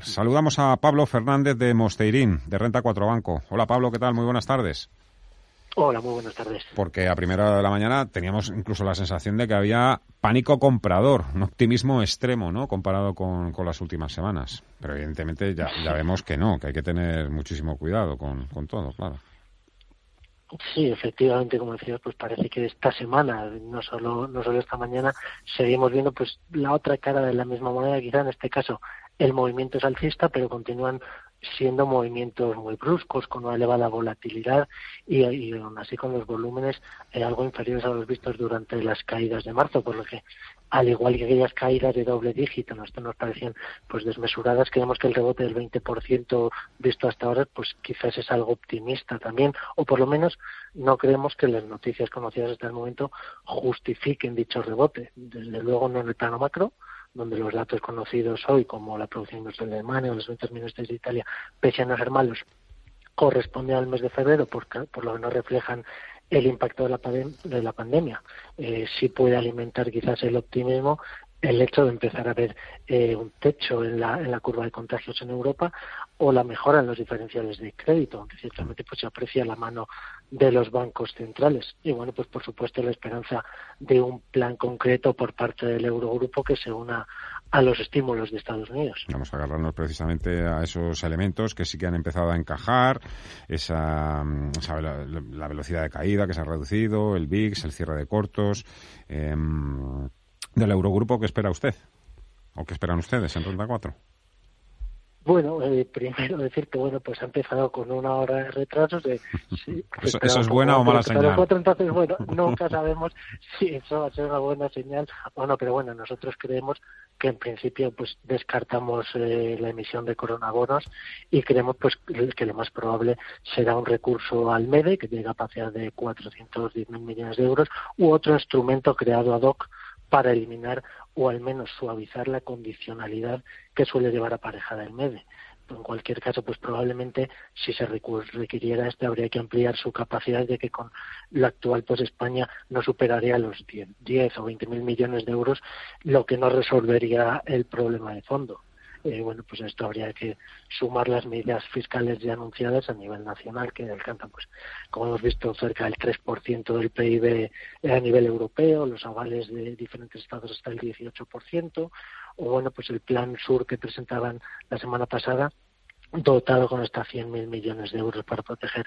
Saludamos a Pablo Fernández de Mosteirín, de Renta 4 Banco. Hola Pablo, ¿qué tal? Muy buenas tardes. Hola, muy buenas tardes. Porque a primera hora de la mañana teníamos incluso la sensación de que había pánico comprador, un optimismo extremo, ¿no? Comparado con, las últimas semanas. Pero evidentemente ya, ya, vemos que no, que hay que tener muchísimo cuidado con, con todo, claro. Sí, efectivamente, como decías, pues parece que esta semana, no solo, no solo esta mañana, seguimos viendo pues la otra cara de la misma moneda, quizá en este caso el movimiento es alcista, pero continúan siendo movimientos muy bruscos, con una elevada volatilidad y, aún así con los volúmenes eh, algo inferiores a los vistos durante las caídas de marzo, por lo que al igual que aquellas caídas de doble dígito, ¿no? esto nos parecían pues desmesuradas, creemos que el rebote del 20% visto hasta ahora pues quizás es algo optimista también, o por lo menos no creemos que las noticias conocidas hasta el momento justifiquen dicho rebote, desde luego no en el plano macro, donde los datos conocidos hoy, como la producción industrial de Alemania o las ventas de Italia, pese a no ser malos, corresponden al mes de febrero, porque, por lo que no reflejan el impacto de la, de la pandemia. Eh, sí puede alimentar quizás el optimismo el hecho de empezar a ver eh, un techo en la, en la curva de contagios en Europa o la mejora en los diferenciales de crédito, aunque ciertamente pues se aprecia la mano de los bancos centrales. Y bueno, pues por supuesto la esperanza de un plan concreto por parte del Eurogrupo que se una a los estímulos de Estados Unidos. Vamos a agarrarnos precisamente a esos elementos que sí que han empezado a encajar, esa, la, velocidad de caída que se ha reducido, el VIX, el cierre de cortos. Em, del Eurogrupo, ¿qué espera usted? ¿O qué esperan ustedes en Ronda 4? Bueno, eh, primero decir que bueno, pues ha empezado con una hora de retrasos. De, ¿Eso, es buena o mala señal? entonces, bueno, nunca sabemos si eso va a ser una buena señal o no, pero bueno, nosotros creemos que en principio pues descartamos eh, la emisión de coronabonos y creemos pues que lo más probable será un recurso al MEDE, que tiene capacidad de 410 mil millones de euros, u otro instrumento creado ad hoc para eliminar o al menos suavizar la condicionalidad que suele llevar aparejada el MEDE. En cualquier caso, pues probablemente si se requiriera este habría que ampliar su capacidad de que con lo actual pues España no superaría los 10, 10 o 20 mil millones de euros, lo que no resolvería el problema de fondo. Eh, bueno, pues esto habría que sumar las medidas fiscales ya anunciadas a nivel nacional, que alcanzan, pues, como hemos visto, cerca del 3% del PIB a nivel europeo, los avales de diferentes estados hasta el 18%, o bueno, pues el plan sur que presentaban la semana pasada, dotado con hasta 100.000 millones de euros para proteger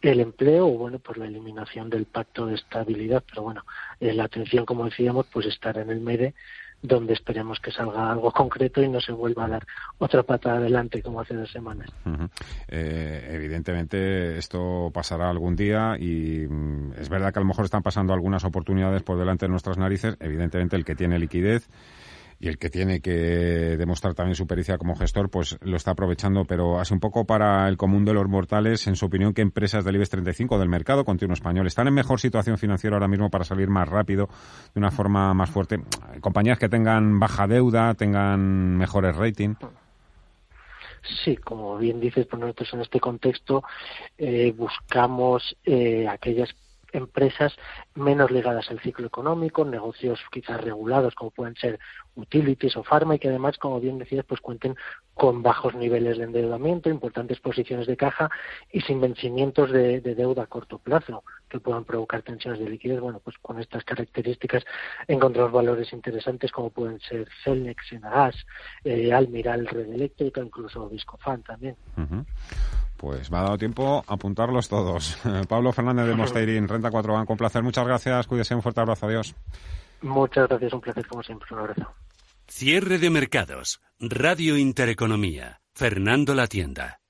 el empleo o bueno pues la eliminación del pacto de estabilidad. Pero bueno eh, la atención como decíamos pues estar en el MEDE donde esperemos que salga algo concreto y no se vuelva a dar otra pata adelante como hace dos semanas. Eh, evidentemente esto pasará algún día y mm, es verdad que a lo mejor están pasando algunas oportunidades por delante de nuestras narices. Evidentemente el que tiene liquidez y el que tiene que demostrar también su pericia como gestor, pues lo está aprovechando, pero hace un poco para el común de los mortales, en su opinión, que empresas del IBEX 35 del mercado continuo español están en mejor situación financiera ahora mismo para salir más rápido, de una forma más fuerte. Compañías que tengan baja deuda, tengan mejores rating. Sí, como bien dices, pues nosotros en este contexto eh, buscamos eh, aquellas empresas menos ligadas al ciclo económico, negocios quizás regulados como pueden ser utilities o pharma y que además, como bien decías, pues cuenten con bajos niveles de endeudamiento, importantes posiciones de caja y sin vencimientos de, deuda a corto plazo que puedan provocar tensiones de liquidez. Bueno, pues con estas características encontramos valores interesantes como pueden ser Celnex, Enagas, eh, Almiral, Red Eléctrica, incluso Viscofan también. Pues me ha dado tiempo a apuntarlos todos. Pablo Fernández de Mosteirín, Renta 4 Banco, un placer. Muchas gracias. Cuídese, un fuerte abrazo. Adiós. Muchas gracias, un placer como siempre. Un abrazo. Cierre de mercados. Radio Intereconomía. Fernando La Tienda.